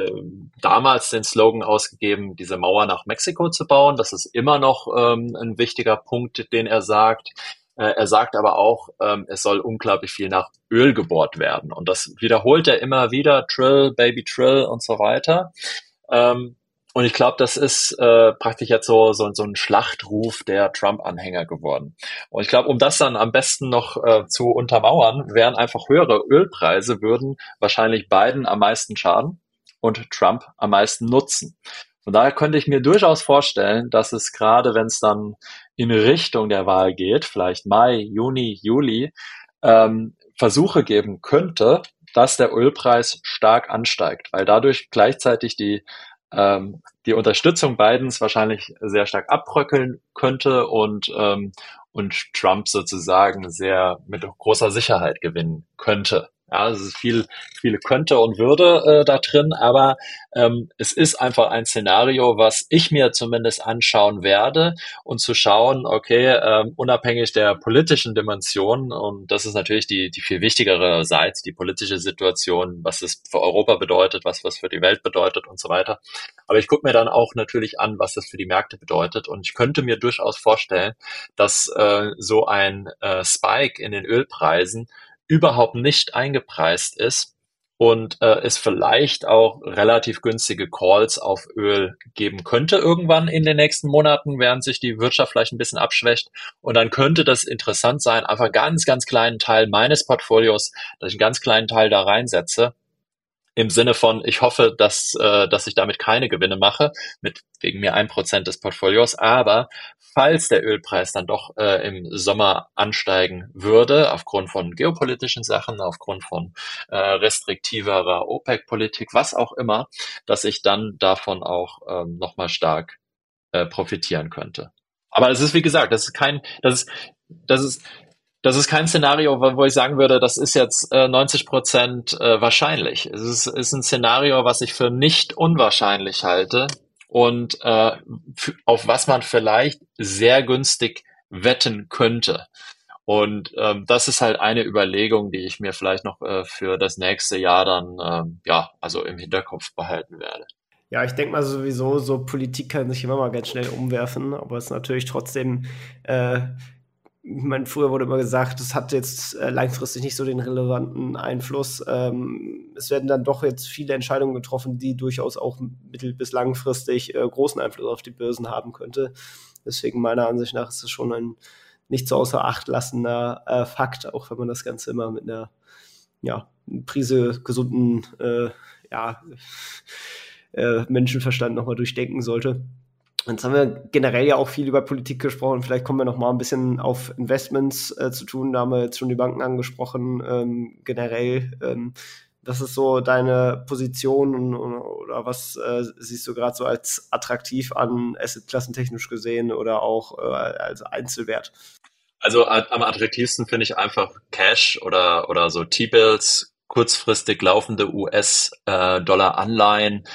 damals den Slogan ausgegeben, diese Mauer nach Mexiko zu bauen. Das ist immer noch ähm, ein wichtiger Punkt, den er sagt. Äh, er sagt aber auch, ähm, es soll unglaublich viel nach Öl gebohrt werden. Und das wiederholt er immer wieder, Trill, Baby Trill und so weiter. Ähm, und ich glaube, das ist äh, praktisch jetzt so, so, so ein Schlachtruf der Trump-Anhänger geworden. Und ich glaube, um das dann am besten noch äh, zu untermauern, wären einfach höhere Ölpreise, würden wahrscheinlich Biden am meisten schaden und Trump am meisten nutzen. Von daher könnte ich mir durchaus vorstellen, dass es gerade, wenn es dann in Richtung der Wahl geht, vielleicht Mai, Juni, Juli, ähm, Versuche geben könnte, dass der Ölpreis stark ansteigt, weil dadurch gleichzeitig die ähm, die Unterstützung Bidens wahrscheinlich sehr stark abbröckeln könnte und, ähm, und Trump sozusagen sehr mit großer Sicherheit gewinnen könnte. Ja, es ist viel, viel könnte und würde äh, da drin, aber ähm, es ist einfach ein Szenario, was ich mir zumindest anschauen werde und zu schauen, okay, ähm, unabhängig der politischen Dimension, und das ist natürlich die, die viel wichtigere Seite, die politische Situation, was es für Europa bedeutet, was was für die Welt bedeutet und so weiter. Aber ich gucke mir dann auch natürlich an, was das für die Märkte bedeutet. Und ich könnte mir durchaus vorstellen, dass äh, so ein äh, Spike in den Ölpreisen überhaupt nicht eingepreist ist und äh, es vielleicht auch relativ günstige Calls auf Öl geben könnte irgendwann in den nächsten Monaten, während sich die Wirtschaft vielleicht ein bisschen abschwächt. Und dann könnte das interessant sein, einfach ganz, ganz kleinen Teil meines Portfolios, dass ich einen ganz kleinen Teil da reinsetze im Sinne von, ich hoffe, dass, äh, dass ich damit keine Gewinne mache, mit wegen mir ein Prozent des Portfolios, aber falls der Ölpreis dann doch äh, im Sommer ansteigen würde, aufgrund von geopolitischen Sachen, aufgrund von äh, restriktiverer OPEC-Politik, was auch immer, dass ich dann davon auch ähm, nochmal stark äh, profitieren könnte. Aber es ist, wie gesagt, das ist kein, das ist, das ist, das ist kein Szenario, wo ich sagen würde, das ist jetzt äh, 90 Prozent äh, wahrscheinlich. Es ist, ist ein Szenario, was ich für nicht unwahrscheinlich halte und äh, auf was man vielleicht sehr günstig wetten könnte. Und ähm, das ist halt eine Überlegung, die ich mir vielleicht noch äh, für das nächste Jahr dann ähm, ja also im Hinterkopf behalten werde. Ja, ich denke mal sowieso, so Politik kann sich immer mal ganz schnell umwerfen, aber es ist natürlich trotzdem äh, ich meine, früher wurde immer gesagt, es hat jetzt äh, langfristig nicht so den relevanten Einfluss. Ähm, es werden dann doch jetzt viele Entscheidungen getroffen, die durchaus auch mittel- bis langfristig äh, großen Einfluss auf die Börsen haben könnte. Deswegen meiner Ansicht nach ist es schon ein nicht so außer Acht lassender äh, Fakt, auch wenn man das Ganze immer mit einer ja, Prise gesunden äh, ja, äh, Menschenverstand nochmal durchdenken sollte. Jetzt haben wir generell ja auch viel über Politik gesprochen. Vielleicht kommen wir noch mal ein bisschen auf Investments äh, zu tun. Da haben wir jetzt schon die Banken angesprochen. Ähm, generell, ähm, was ist so deine Position oder was äh, siehst du gerade so als attraktiv an, Assetklassentechnisch gesehen oder auch äh, als Einzelwert? Also am attraktivsten finde ich einfach Cash oder, oder so T-Bills, kurzfristig laufende US-Dollar-Anleihen. Äh,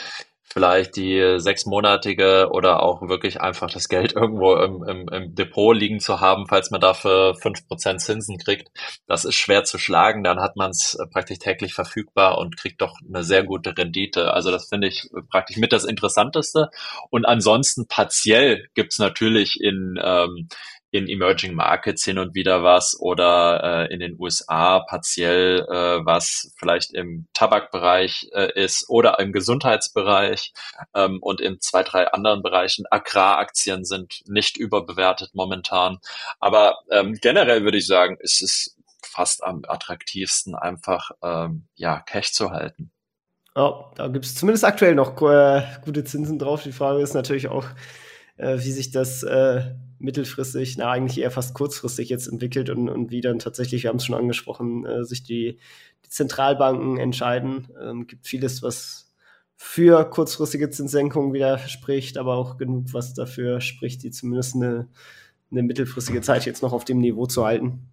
vielleicht die sechsmonatige oder auch wirklich einfach das Geld irgendwo im, im, im Depot liegen zu haben, falls man dafür fünf Prozent Zinsen kriegt. Das ist schwer zu schlagen. Dann hat man es praktisch täglich verfügbar und kriegt doch eine sehr gute Rendite. Also das finde ich praktisch mit das Interessanteste. Und ansonsten partiell gibt's natürlich in, ähm, in Emerging Markets hin und wieder was oder äh, in den USA partiell äh, was vielleicht im Tabakbereich äh, ist oder im Gesundheitsbereich ähm, und in zwei, drei anderen Bereichen. Agraraktien sind nicht überbewertet momentan. Aber ähm, generell würde ich sagen, ist es fast am attraktivsten, einfach ähm, ja, Cash zu halten. Ja, da gibt es zumindest aktuell noch äh, gute Zinsen drauf. Die Frage ist natürlich auch, äh, wie sich das äh, mittelfristig, na eigentlich eher fast kurzfristig jetzt entwickelt und, und wie dann tatsächlich, wir haben es schon angesprochen, äh, sich die, die Zentralbanken entscheiden. Ähm, gibt vieles, was für kurzfristige Zinssenkungen widerspricht, aber auch genug, was dafür spricht, die zumindest eine, eine mittelfristige Zeit jetzt noch auf dem Niveau zu halten.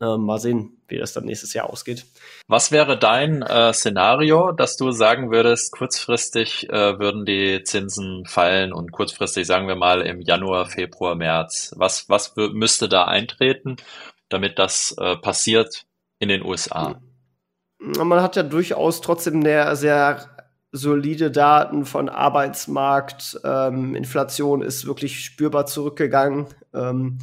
Ähm, mal sehen, wie das dann nächstes Jahr ausgeht. Was wäre dein äh, Szenario, dass du sagen würdest, kurzfristig äh, würden die Zinsen fallen und kurzfristig sagen wir mal im Januar, Februar, März? Was, was müsste da eintreten, damit das äh, passiert in den USA? Man hat ja durchaus trotzdem eine sehr solide Daten von Arbeitsmarkt. Ähm, Inflation ist wirklich spürbar zurückgegangen. Ähm,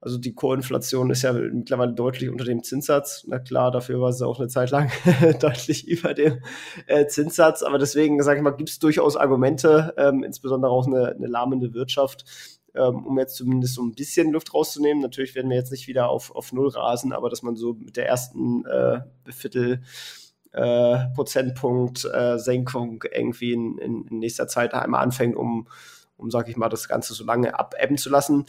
also die Koinflation ist ja mittlerweile deutlich unter dem Zinssatz. Na klar, dafür war sie auch eine Zeit lang deutlich über dem äh, Zinssatz. Aber deswegen, sage ich mal, gibt es durchaus Argumente, ähm, insbesondere auch eine, eine lahmende Wirtschaft, ähm, um jetzt zumindest so ein bisschen Luft rauszunehmen. Natürlich werden wir jetzt nicht wieder auf, auf Null rasen, aber dass man so mit der ersten äh, Viertel äh, Prozentpunkt äh, Senkung irgendwie in, in, in nächster Zeit einmal anfängt, um, um, sag ich mal, das Ganze so lange abebben zu lassen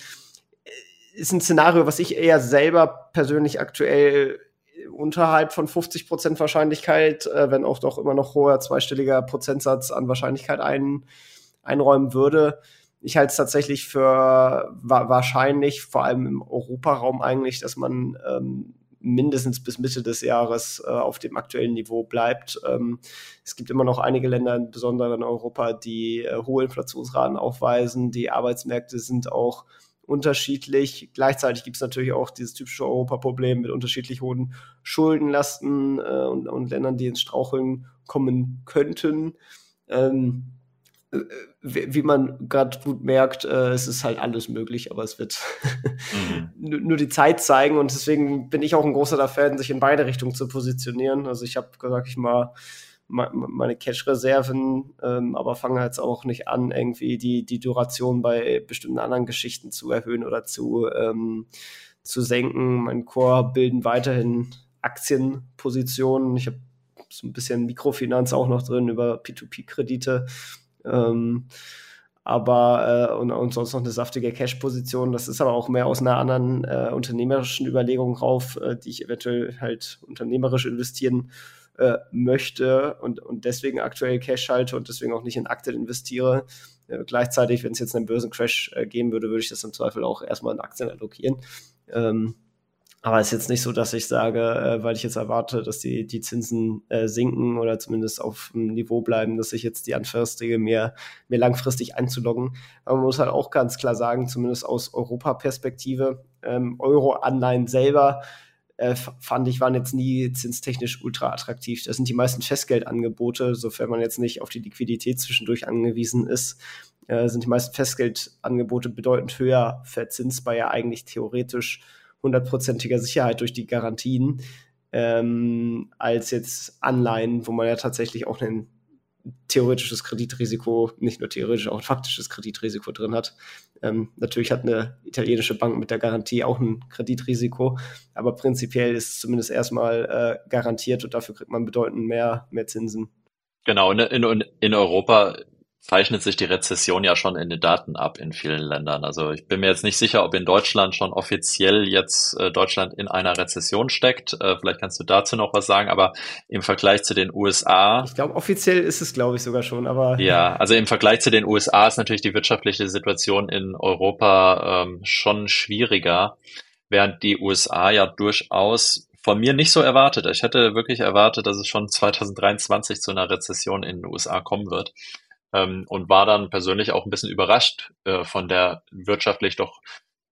ist ein Szenario, was ich eher selber persönlich aktuell unterhalb von 50 Prozent Wahrscheinlichkeit, äh, wenn auch doch immer noch hoher zweistelliger Prozentsatz an Wahrscheinlichkeit ein, einräumen würde. Ich halte es tatsächlich für wa wahrscheinlich, vor allem im Europaraum eigentlich, dass man ähm, mindestens bis Mitte des Jahres äh, auf dem aktuellen Niveau bleibt. Ähm, es gibt immer noch einige Länder, insbesondere in Europa, die äh, hohe Inflationsraten aufweisen. Die Arbeitsmärkte sind auch unterschiedlich. Gleichzeitig gibt es natürlich auch dieses typische Europa-Problem mit unterschiedlich hohen Schuldenlasten äh, und, und, Ländern, die ins Straucheln kommen könnten. Ähm, äh, wie, wie, man gerade gut merkt, äh, es ist halt alles möglich, aber es wird mhm. nur die Zeit zeigen und deswegen bin ich auch ein großer Fan, sich in beide Richtungen zu positionieren. Also ich habe, sag ich mal, meine Cash-Reserven, ähm, aber fange jetzt auch nicht an, irgendwie die, die Duration bei bestimmten anderen Geschichten zu erhöhen oder zu, ähm, zu senken. Mein Core bilden weiterhin Aktienpositionen. Ich habe so ein bisschen Mikrofinanz auch noch drin über P2P-Kredite. Ähm, aber äh, und, und sonst noch eine saftige Cash-Position. Das ist aber auch mehr aus einer anderen äh, unternehmerischen Überlegung rauf, äh, die ich eventuell halt unternehmerisch investieren äh, möchte und, und deswegen aktuell Cash halte und deswegen auch nicht in Aktien investiere. Äh, gleichzeitig, wenn es jetzt einen Börsencrash äh, geben würde, würde ich das im Zweifel auch erstmal in Aktien allokieren. Ähm, aber es ist jetzt nicht so, dass ich sage, äh, weil ich jetzt erwarte, dass die, die Zinsen äh, sinken oder zumindest auf dem Niveau bleiben, dass ich jetzt die anfärstige mir, mir langfristig einzuloggen. Aber man muss halt auch ganz klar sagen, zumindest aus Europa-Perspektive, ähm, Euro-Anleihen selber äh, fand ich, waren jetzt nie zinstechnisch ultra attraktiv. Das sind die meisten Festgeldangebote, sofern man jetzt nicht auf die Liquidität zwischendurch angewiesen ist, äh, sind die meisten Festgeldangebote bedeutend höher verzinsbar, ja eigentlich theoretisch hundertprozentiger Sicherheit durch die Garantien, ähm, als jetzt Anleihen, wo man ja tatsächlich auch einen theoretisches Kreditrisiko, nicht nur theoretisch, auch ein faktisches Kreditrisiko drin hat. Ähm, natürlich hat eine italienische Bank mit der Garantie auch ein Kreditrisiko, aber prinzipiell ist es zumindest erstmal äh, garantiert und dafür kriegt man bedeutend mehr, mehr Zinsen. Genau, in, in, in Europa zeichnet sich die Rezession ja schon in den Daten ab in vielen Ländern. Also ich bin mir jetzt nicht sicher, ob in Deutschland schon offiziell jetzt äh, Deutschland in einer Rezession steckt. Äh, vielleicht kannst du dazu noch was sagen, aber im Vergleich zu den USA. Ich glaube, offiziell ist es, glaube ich, sogar schon, aber. Ja, also im Vergleich zu den USA ist natürlich die wirtschaftliche Situation in Europa ähm, schon schwieriger, während die USA ja durchaus von mir nicht so erwartet. Ich hätte wirklich erwartet, dass es schon 2023 zu einer Rezession in den USA kommen wird ähm, und war dann persönlich auch ein bisschen überrascht äh, von der wirtschaftlich doch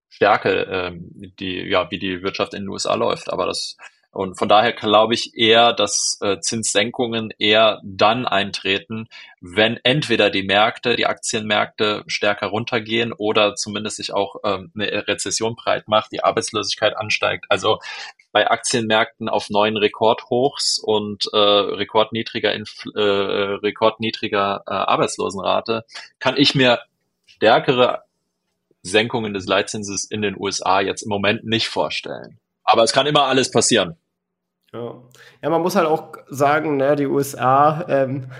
Stärke, ähm, die, ja, wie die Wirtschaft in den USA läuft. Aber das Und von daher glaube ich eher, dass äh, Zinssenkungen eher dann eintreten, wenn entweder die Märkte, die Aktienmärkte stärker runtergehen oder zumindest sich auch ähm, eine Rezession breit macht, die Arbeitslosigkeit ansteigt. Also bei Aktienmärkten auf neuen Rekordhochs und äh, rekordniedriger, Infl äh, rekordniedriger äh, Arbeitslosenrate kann ich mir stärkere Senkungen des Leitzinses in den USA jetzt im Moment nicht vorstellen. Aber es kann immer alles passieren. Ja, ja man muss halt auch sagen, ne, die USA ähm,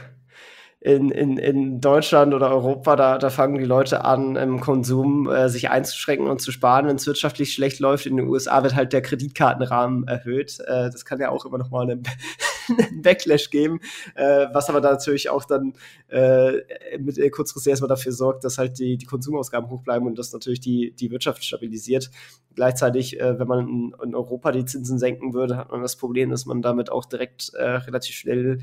in, in, in Deutschland oder Europa, da, da fangen die Leute an, im Konsum äh, sich einzuschränken und zu sparen, wenn es wirtschaftlich schlecht läuft. In den USA wird halt der Kreditkartenrahmen erhöht. Äh, das kann ja auch immer noch mal einen, einen Backlash geben, äh, was aber da natürlich auch dann äh, mit äh, kurzfristig erstmal dafür sorgt, dass halt die, die Konsumausgaben hoch bleiben und das natürlich die, die Wirtschaft stabilisiert. Gleichzeitig, äh, wenn man in, in Europa die Zinsen senken würde, hat man das Problem, dass man damit auch direkt relativ schnell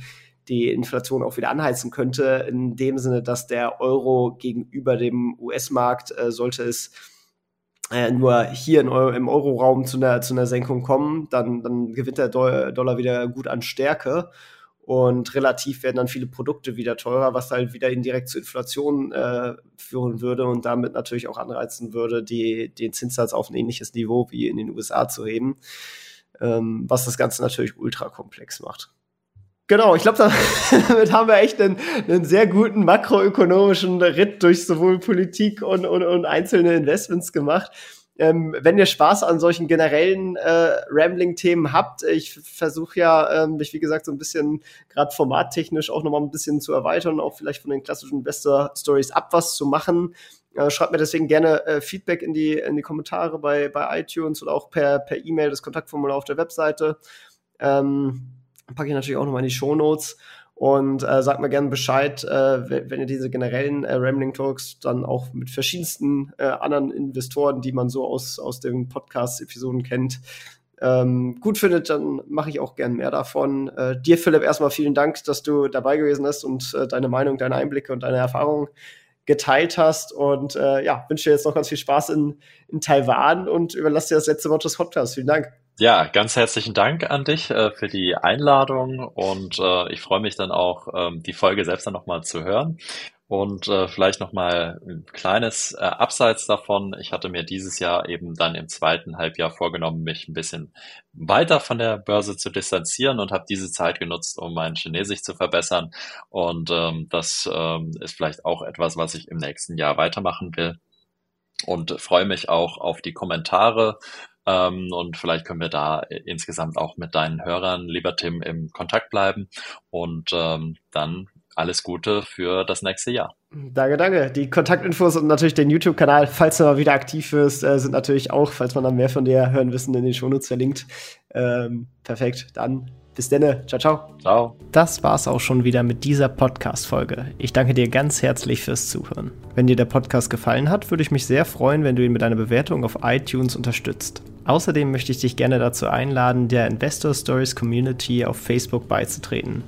die Inflation auch wieder anheizen könnte, in dem Sinne, dass der Euro gegenüber dem US-Markt, äh, sollte es äh, nur hier Euro, im Euroraum zu einer, zu einer Senkung kommen, dann, dann gewinnt der Dollar wieder gut an Stärke. Und relativ werden dann viele Produkte wieder teurer, was halt wieder indirekt zu Inflation äh, führen würde und damit natürlich auch anreizen würde, die, den Zinssatz auf ein ähnliches Niveau wie in den USA zu heben, ähm, was das Ganze natürlich ultra komplex macht. Genau, ich glaube, damit haben wir echt einen, einen, sehr guten makroökonomischen Ritt durch sowohl Politik und, und, und einzelne Investments gemacht. Ähm, wenn ihr Spaß an solchen generellen äh, Rambling-Themen habt, ich versuche ja, ähm, mich wie gesagt so ein bisschen gerade formattechnisch auch nochmal ein bisschen zu erweitern, auch vielleicht von den klassischen Investor-Stories ab was zu machen. Äh, schreibt mir deswegen gerne äh, Feedback in die, in die Kommentare bei, bei iTunes oder auch per per E-Mail das Kontaktformular auf der Webseite. Ähm, packe ich natürlich auch nochmal in die Show Notes und äh, sagt mir gerne Bescheid, äh, wenn ihr diese generellen äh, Rambling Talks dann auch mit verschiedensten äh, anderen Investoren, die man so aus, aus den Podcast-Episoden kennt, ähm, gut findet, dann mache ich auch gern mehr davon. Äh, dir, Philipp, erstmal vielen Dank, dass du dabei gewesen bist und äh, deine Meinung, deine Einblicke und deine Erfahrungen geteilt hast. Und äh, ja, wünsche dir jetzt noch ganz viel Spaß in, in Taiwan und überlasse dir das letzte Wort des Podcasts. Vielen Dank. Ja, ganz herzlichen Dank an dich äh, für die Einladung und äh, ich freue mich dann auch, ähm, die Folge selbst dann nochmal zu hören. Und äh, vielleicht nochmal ein kleines äh, Abseits davon. Ich hatte mir dieses Jahr eben dann im zweiten Halbjahr vorgenommen, mich ein bisschen weiter von der Börse zu distanzieren und habe diese Zeit genutzt, um mein Chinesisch zu verbessern. Und ähm, das ähm, ist vielleicht auch etwas, was ich im nächsten Jahr weitermachen will. Und freue mich auch auf die Kommentare ähm, und vielleicht können wir da insgesamt auch mit deinen Hörern, lieber Tim, im Kontakt bleiben. Und ähm, dann alles Gute für das nächste Jahr. Danke, danke. Die Kontaktinfos und natürlich den YouTube-Kanal, falls du mal wieder aktiv wirst, äh, sind natürlich auch, falls man dann mehr von dir hören wissen, in den Shownotes verlinkt. Ähm, perfekt. Dann bis denne. Ciao, ciao. Ciao. Das war's auch schon wieder mit dieser Podcast-Folge. Ich danke dir ganz herzlich fürs Zuhören. Wenn dir der Podcast gefallen hat, würde ich mich sehr freuen, wenn du ihn mit einer Bewertung auf iTunes unterstützt. Außerdem möchte ich dich gerne dazu einladen, der Investor Stories Community auf Facebook beizutreten.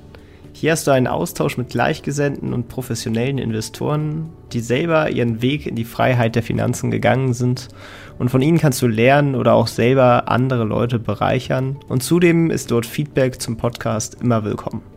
Hier hast du einen Austausch mit Gleichgesinnten und professionellen Investoren, die selber ihren Weg in die Freiheit der Finanzen gegangen sind und von ihnen kannst du lernen oder auch selber andere Leute bereichern und zudem ist dort Feedback zum Podcast immer willkommen.